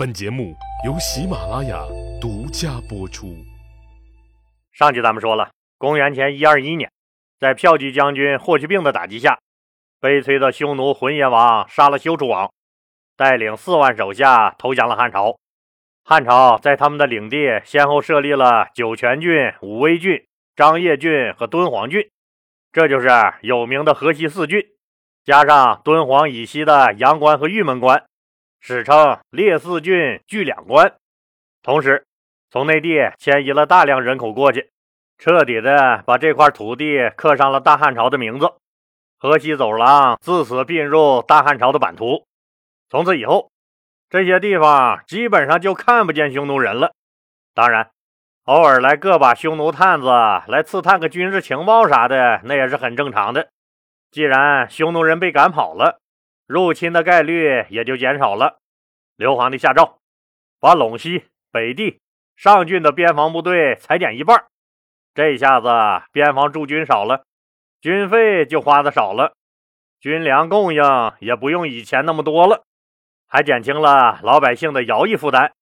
本节目由喜马拉雅独家播出。上集咱们说了，公元前一二一年，在骠骑将军霍去病的打击下，悲催的匈奴浑邪王杀了休楚王，带领四万手下投降了汉朝。汉朝在他们的领地先后设立了酒泉郡、武威郡、张掖郡和敦煌郡，这就是有名的河西四郡，加上敦煌以西的阳关和玉门关。史称列四郡据两关，同时从内地迁移了大量人口过去，彻底的把这块土地刻上了大汉朝的名字。河西走廊自此并入大汉朝的版图。从此以后，这些地方基本上就看不见匈奴人了。当然，偶尔来个把匈奴探子来刺探个军事情报啥的，那也是很正常的。既然匈奴人被赶跑了。入侵的概率也就减少了。刘皇帝下诏，把陇西、北地、上郡的边防部队裁减一半。这下子边防驻军少了，军费就花的少了，军粮供应也不用以前那么多了，还减轻了老百姓的徭役负担。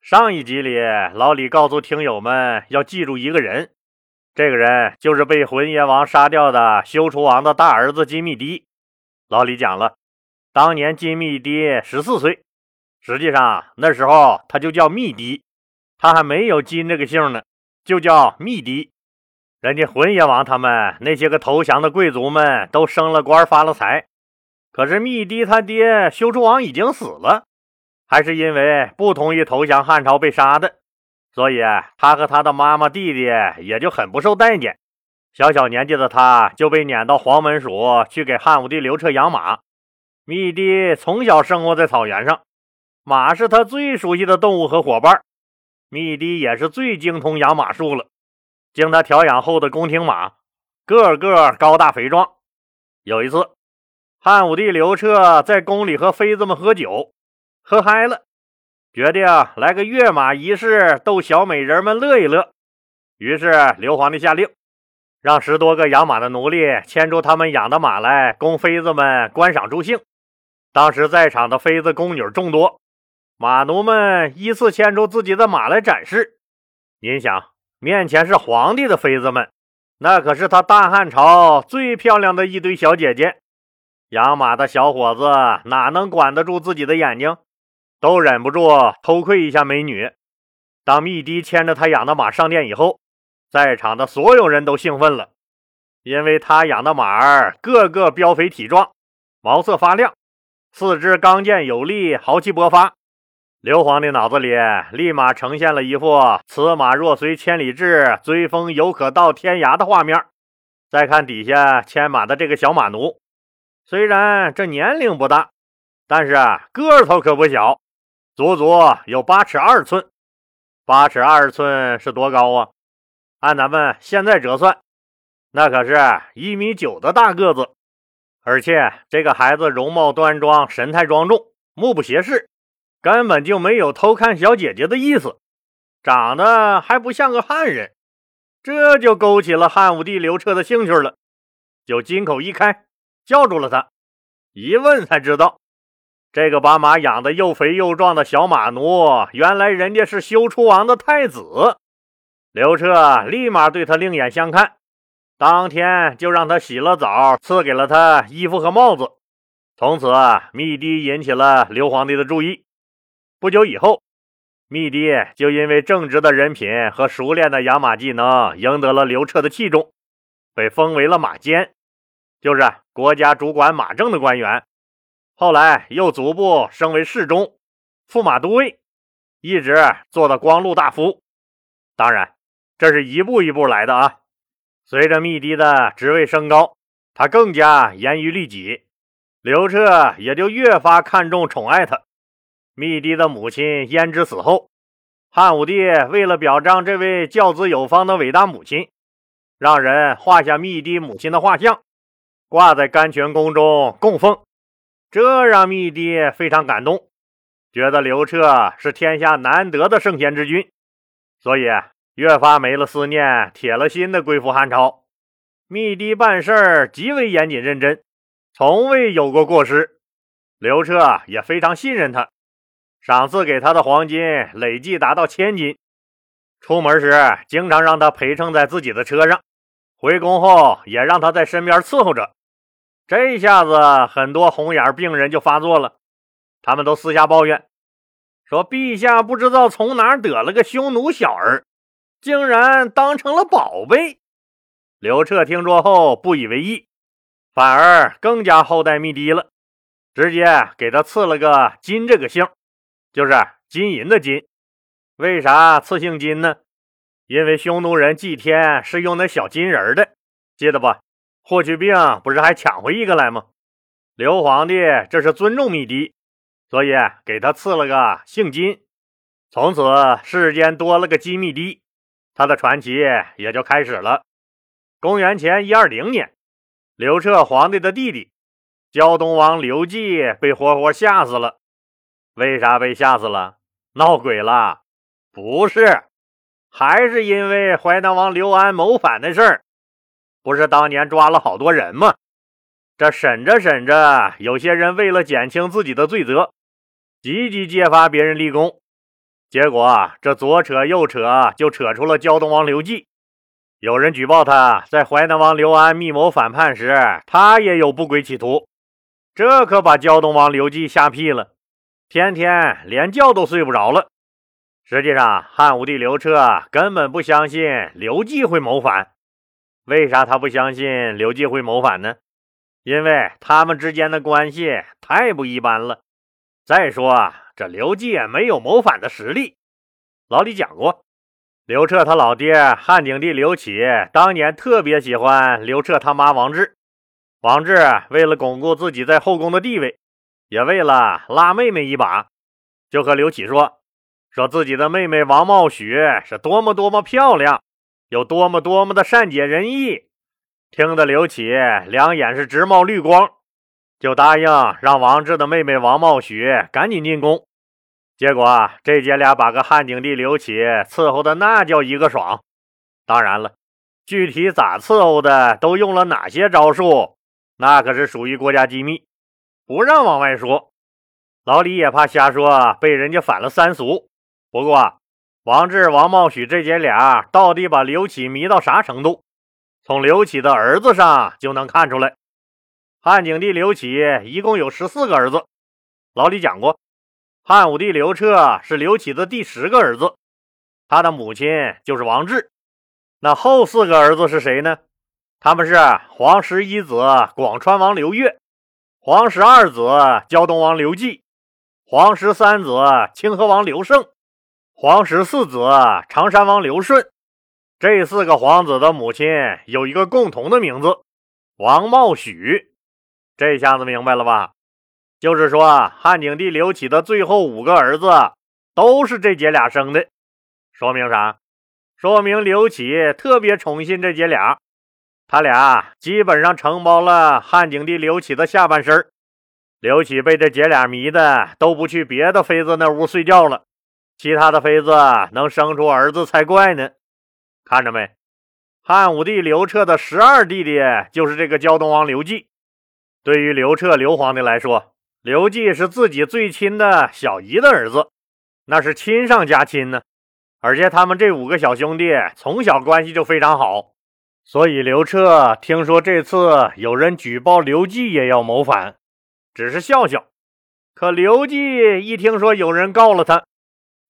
上一集里，老李告诉听友们要记住一个人，这个人就是被浑邪王杀掉的修厨王的大儿子金密迪。老李讲了。当年金密迪十四岁，实际上那时候他就叫密迪，他还没有金这个姓呢，就叫密迪。人家浑邪王他们那些个投降的贵族们都升了官发了财，可是密迪他爹修筑王已经死了，还是因为不同意投降汉朝被杀的，所以他和他的妈妈弟弟也就很不受待见。小小年纪的他就被撵到黄门署去给汉武帝刘彻养马。密迪从小生活在草原上，马是他最熟悉的动物和伙伴。密迪也是最精通养马术了。经他调养后的宫廷马，个个高大肥壮。有一次，汉武帝刘彻在宫里和妃子们喝酒，喝嗨了，决定来个跃马仪式，逗小美人们乐一乐。于是刘皇帝下令，让十多个养马的奴隶牵出他们养的马来，供妃子们观赏助兴。当时在场的妃子宫女众多，马奴们依次牵出自己的马来展示。您想，面前是皇帝的妃子们，那可是他大汉朝最漂亮的一堆小姐姐。养马的小伙子哪能管得住自己的眼睛，都忍不住偷窥一下美女。当密迪牵着他养的马上殿以后，在场的所有人都兴奋了，因为他养的马儿个个膘肥体壮，毛色发亮。四肢刚健有力，豪气勃发。刘皇帝脑子里立马呈现了一幅“此马若随千里至，追风犹可到天涯”的画面。再看底下牵马的这个小马奴，虽然这年龄不大，但是个头可不小，足足有八尺二寸。八尺二寸是多高啊？按咱们现在折算，那可是一米九的大个子。而且这个孩子容貌端庄，神态庄重，目不斜视，根本就没有偷看小姐姐的意思，长得还不像个汉人，这就勾起了汉武帝刘彻的兴趣了，就金口一开，叫住了他。一问才知道，这个把马养的又肥又壮的小马奴，原来人家是修楚王的太子。刘彻立马对他另眼相看。当天就让他洗了澡，赐给了他衣服和帽子。从此，密迪引起了刘皇帝的注意。不久以后，密迪就因为正直的人品和熟练的养马技能，赢得了刘彻的器重，被封为了马监，就是国家主管马政的官员。后来又逐步升为侍中、驸马都尉，一直做到光禄大夫。当然，这是一步一步来的啊。随着密迪的职位升高，他更加严于律己，刘彻也就越发看重宠爱他。密迪的母亲胭脂死后，汉武帝为了表彰这位教子有方的伟大母亲，让人画下密迪母亲的画像，挂在甘泉宫中供奉。这让密迪非常感动，觉得刘彻是天下难得的圣贤之君，所以。越发没了思念，铁了心的归附汉朝。密迪办事儿极为严谨认真，从未有过过失。刘彻也非常信任他。赏赐给他的黄金累计达到千金。出门时经常让他陪乘在自己的车上，回宫后也让他在身边伺候着。这下子，很多红眼病人就发作了，他们都私下抱怨说：“陛下不知道从哪得了个匈奴小儿，竟然当成了宝贝。”刘彻听说后不以为意，反而更加厚待密迪了，直接给他赐了个“金”这个姓，就是金银的“金”。为啥赐姓金呢？因为匈奴人祭天是用那小金人的，记得不？霍去病不是还抢回一个来吗？刘皇帝这是尊重密迪，所以给他赐了个姓金。从此世间多了个金密迪，他的传奇也就开始了。公元前一二零年，刘彻皇帝的弟弟胶东王刘季被活活吓死了。为啥被吓死了？闹鬼了？不是，还是因为淮南王刘安谋反的事儿。不是当年抓了好多人吗？这审着审着，有些人为了减轻自己的罪责，积极揭发别人立功，结果这左扯右扯，就扯出了胶东王刘季。有人举报他在淮南王刘安密谋反叛时，他也有不轨企图，这可把胶东王刘季吓屁了，天天连觉都睡不着了。实际上，汉武帝刘彻根本不相信刘季会谋反。为啥他不相信刘季会谋反呢？因为他们之间的关系太不一般了。再说啊，这刘季也没有谋反的实力。老李讲过，刘彻他老爹汉景帝刘启当年特别喜欢刘彻他妈王志。王志为了巩固自己在后宫的地位，也为了拉妹妹一把，就和刘启说。说自己的妹妹王茂许是多么多么漂亮，有多么多么的善解人意，听得刘启两眼是直冒绿光，就答应让王志的妹妹王茂许赶紧进宫。结果这姐俩把个汉景帝刘启伺候的那叫一个爽。当然了，具体咋伺候的，都用了哪些招数，那可是属于国家机密，不让往外说。老李也怕瞎说，被人家反了三俗。不过，王志、王茂许这姐俩到底把刘启迷到啥程度？从刘启的儿子上就能看出来。汉景帝刘启一共有十四个儿子，老李讲过，汉武帝刘彻是刘启的第十个儿子，他的母亲就是王志。那后四个儿子是谁呢？他们是皇十一子广川王刘越，皇十二子胶东王刘季，皇十三子清河王刘胜。皇十四子常山王刘顺，这四个皇子的母亲有一个共同的名字王茂许，这下子明白了吧？就是说，汉景帝刘启的最后五个儿子都是这姐俩生的，说明啥？说明刘启特别宠信这姐俩，他俩基本上承包了汉景帝刘启的下半身。刘启被这姐俩迷的，都不去别的妃子那屋睡觉了。其他的妃子能生出儿子才怪呢！看着没，汉武帝刘彻的十二弟弟就是这个胶东王刘季。对于刘彻刘皇帝来说，刘季是自己最亲的小姨的儿子，那是亲上加亲呢。而且他们这五个小兄弟从小关系就非常好，所以刘彻听说这次有人举报刘季也要谋反，只是笑笑。可刘季一听说有人告了他，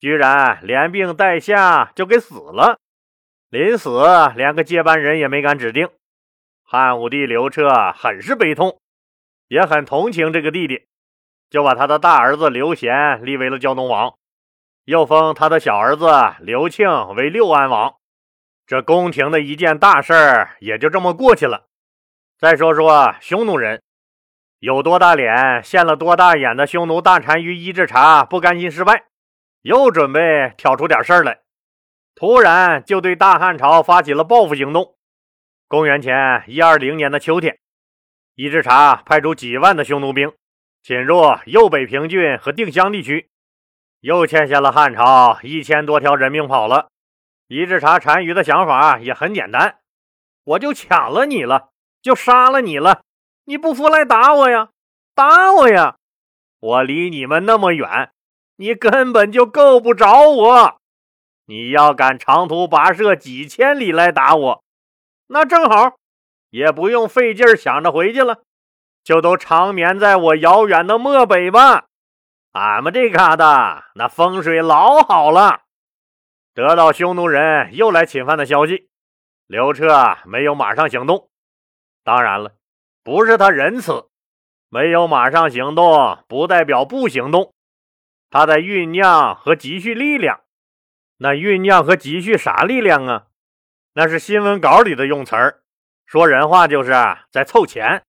居然连病带下就给死了，临死连个接班人也没敢指定。汉武帝刘彻很是悲痛，也很同情这个弟弟，就把他的大儿子刘贤立为了胶东王，又封他的小儿子刘庆为六安王。这宫廷的一件大事儿也就这么过去了。再说说匈奴人，有多大脸现了多大眼的匈奴大单于伊稚茶不甘心失败。又准备挑出点事儿来，突然就对大汉朝发起了报复行动。公元前一二零年的秋天，伊稚茶派出几万的匈奴兵侵入右北平郡和定襄地区，又欠下了汉朝一千多条人命跑了。伊稚茶单于的想法也很简单：我就抢了你了，就杀了你了，你不服来打我呀，打我呀！我离你们那么远。你根本就够不着我。你要敢长途跋涉几千里来打我，那正好，也不用费劲想着回去了，就都长眠在我遥远的漠北吧。俺们这嘎达那风水老好了。得到匈奴人又来侵犯的消息，刘彻没有马上行动。当然了，不是他仁慈，没有马上行动不代表不行动，他在酝酿和积蓄力量。那酝酿和积蓄啥力量啊？那是新闻稿里的用词儿，说人话就是在凑钱。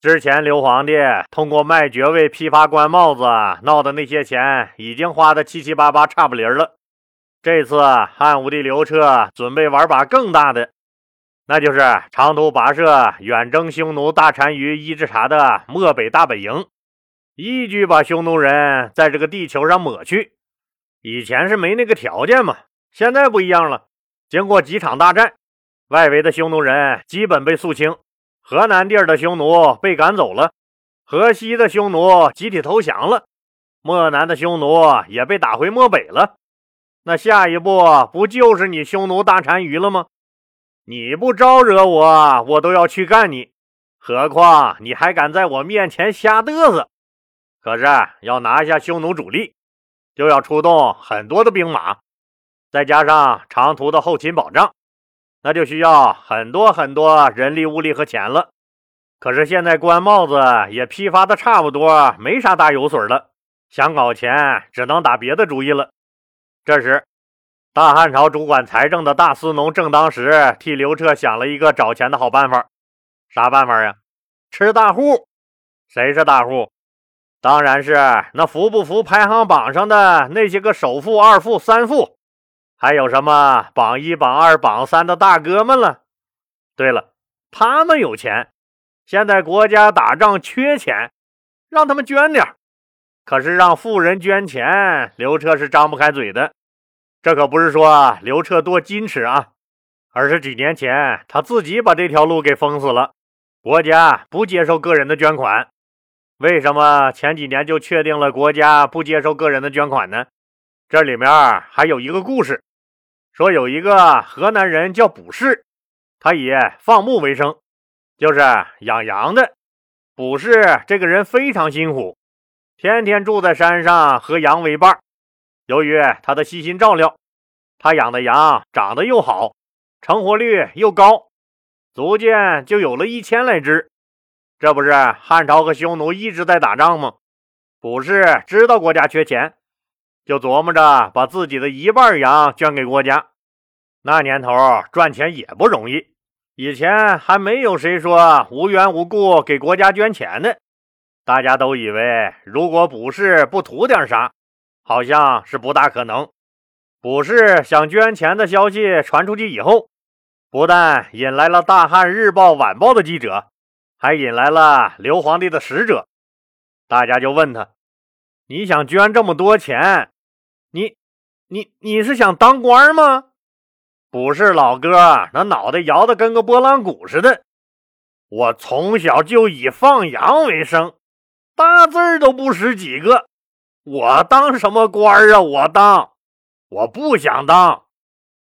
之前刘皇帝通过卖爵位、批发官帽子闹的那些钱，已经花的七七八八差不离了。这次汉武帝刘彻准备玩把更大的，那就是长途跋涉远征匈奴大单于伊稚茶的漠北大本营，一举把匈奴人在这个地球上抹去。以前是没那个条件嘛，现在不一样了。经过几场大战，外围的匈奴人基本被肃清，河南地儿的匈奴被赶走了，河西的匈奴集体投降了，漠南的匈奴也被打回漠北了。那下一步不就是你匈奴大单于了吗？你不招惹我，我都要去干你。何况你还敢在我面前瞎嘚瑟？可是要拿下匈奴主力。就要出动很多的兵马，再加上长途的后勤保障，那就需要很多很多人力物力和钱了。可是现在官帽子也批发的差不多，没啥大油水了，想搞钱只能打别的主意了。这时，大汉朝主管财政的大司农正当时替刘彻想了一个找钱的好办法。啥办法呀？吃大户。谁是大户？当然是那服不服排行榜上的那些个首富、二富、三富，还有什么榜一、榜二、榜三的大哥们了。对了，他们有钱，现在国家打仗缺钱，让他们捐点可是让富人捐钱，刘彻是张不开嘴的。这可不是说刘彻多矜持啊，而是几年前他自己把这条路给封死了，国家不接受个人的捐款。为什么前几年就确定了国家不接受个人的捐款呢？这里面还有一个故事，说有一个河南人叫卜氏，他以放牧为生，就是养羊的。卜氏这个人非常辛苦，天天住在山上和羊为伴。由于他的细心照料，他养的羊长得又好，成活率又高，逐渐就有了一千来只。这不是汉朝和匈奴一直在打仗吗？卜氏知道国家缺钱，就琢磨着把自己的一半羊捐给国家。那年头赚钱也不容易，以前还没有谁说无缘无故给国家捐钱的。大家都以为，如果卜氏不图点啥，好像是不大可能。卜氏想捐钱的消息传出去以后，不但引来了大汉日报、晚报的记者。还引来了刘皇帝的使者，大家就问他：“你想捐这么多钱，你、你、你是想当官吗？”不是老哥，那脑袋摇的跟个拨浪鼓似的。我从小就以放羊为生，大字都不识几个，我当什么官啊？我当，我不想当，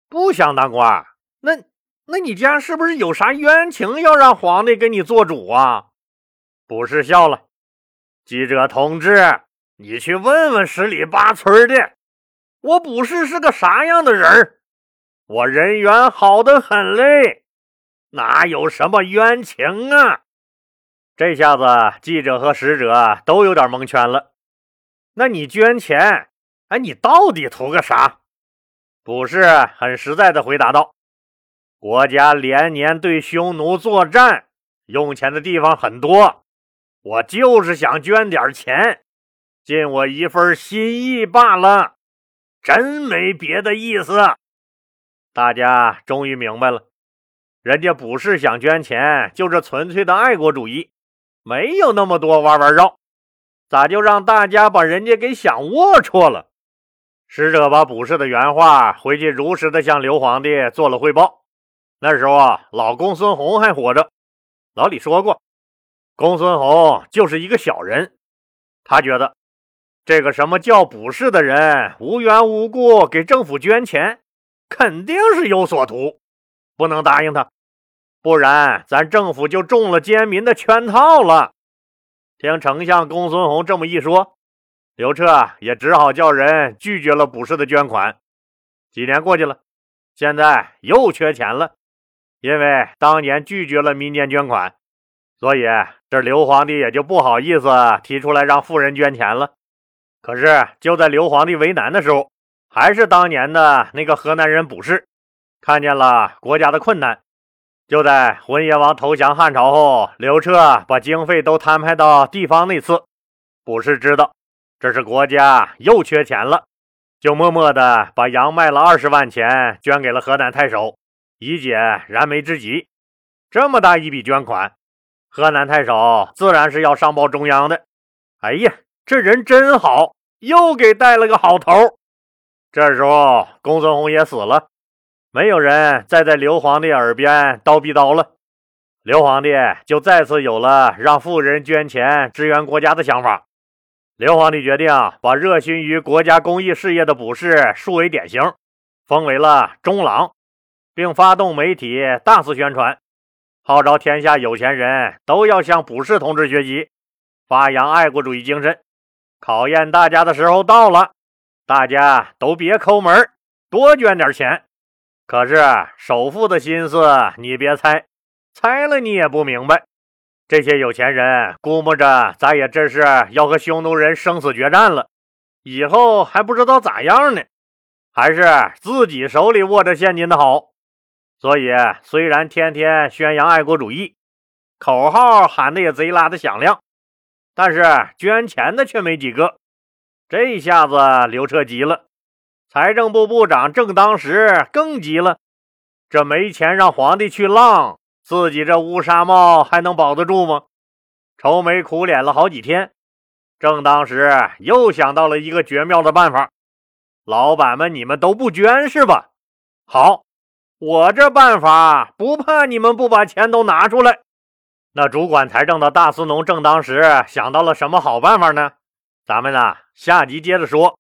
不想当官。那。那你家是不是有啥冤情要让皇帝给你做主啊？不是笑了，记者同志，你去问问十里八村的，我不是是个啥样的人我人缘好的很嘞，哪有什么冤情啊？这下子记者和使者都有点蒙圈了。那你捐钱，哎，你到底图个啥？不是很实在的回答道。国家连年对匈奴作战，用钱的地方很多，我就是想捐点钱，尽我一份心意罢了，真没别的意思。大家终于明白了，人家不是想捐钱，就是纯粹的爱国主义，没有那么多弯弯绕。咋就让大家把人家给想龌龊了？使者把卜氏的原话回去如实的向刘皇帝做了汇报。那时候啊，老公孙弘还活着。老李说过，公孙弘就是一个小人。他觉得这个什么叫卜氏的人无缘无故给政府捐钱，肯定是有所图，不能答应他，不然咱政府就中了奸民的圈套了。听丞相公孙弘这么一说，刘彻也只好叫人拒绝了卜氏的捐款。几年过去了，现在又缺钱了，因为当年拒绝了民间捐款，所以这刘皇帝也就不好意思提出来让富人捐钱了。可是就在刘皇帝为难的时候，还是当年的那个河南人卜氏，看见了国家的困难，就在浑邪王投降汉朝后，刘彻把经费都摊派到地方那次，卜氏知道这是国家又缺钱了，就默默的把羊卖了二十万钱捐给了河南太守，以解燃眉之急。这么大一笔捐款，河南太守自然是要上报中央的。哎呀！这人真好，又给带了个好头。这时候，公孙弘也死了，没有人再在刘皇帝耳边叨逼叨了。刘皇帝就再次有了让富人捐钱支援国家的想法。刘皇帝决定把热心于国家公益事业的卜氏树为典型，封为了中郎，并发动媒体大肆宣传，号召天下有钱人都要向卜氏同志学习，发扬爱国主义精神。考验大家的时候到了，大家都别抠门多捐点钱。可是首富的心思你别猜，猜了你也不明白。这些有钱人估摸着咱也这是要和匈奴人生死决战了，以后还不知道咋样呢，还是自己手里握着现金的好。所以虽然天天宣扬爱国主义，口号喊的也贼拉的响亮。但是捐钱的却没几个，这下子刘彻急了，财政部部长正当时更急了，这没钱让皇帝去浪，自己这乌纱帽还能保得住吗？愁眉苦脸了好几天，正当时又想到了一个绝妙的办法，老板们你们都不捐是吧？好，我这办法不怕你们不把钱都拿出来。那主管财政的大司农正当时想到了什么好办法呢？咱们呢下集接着说。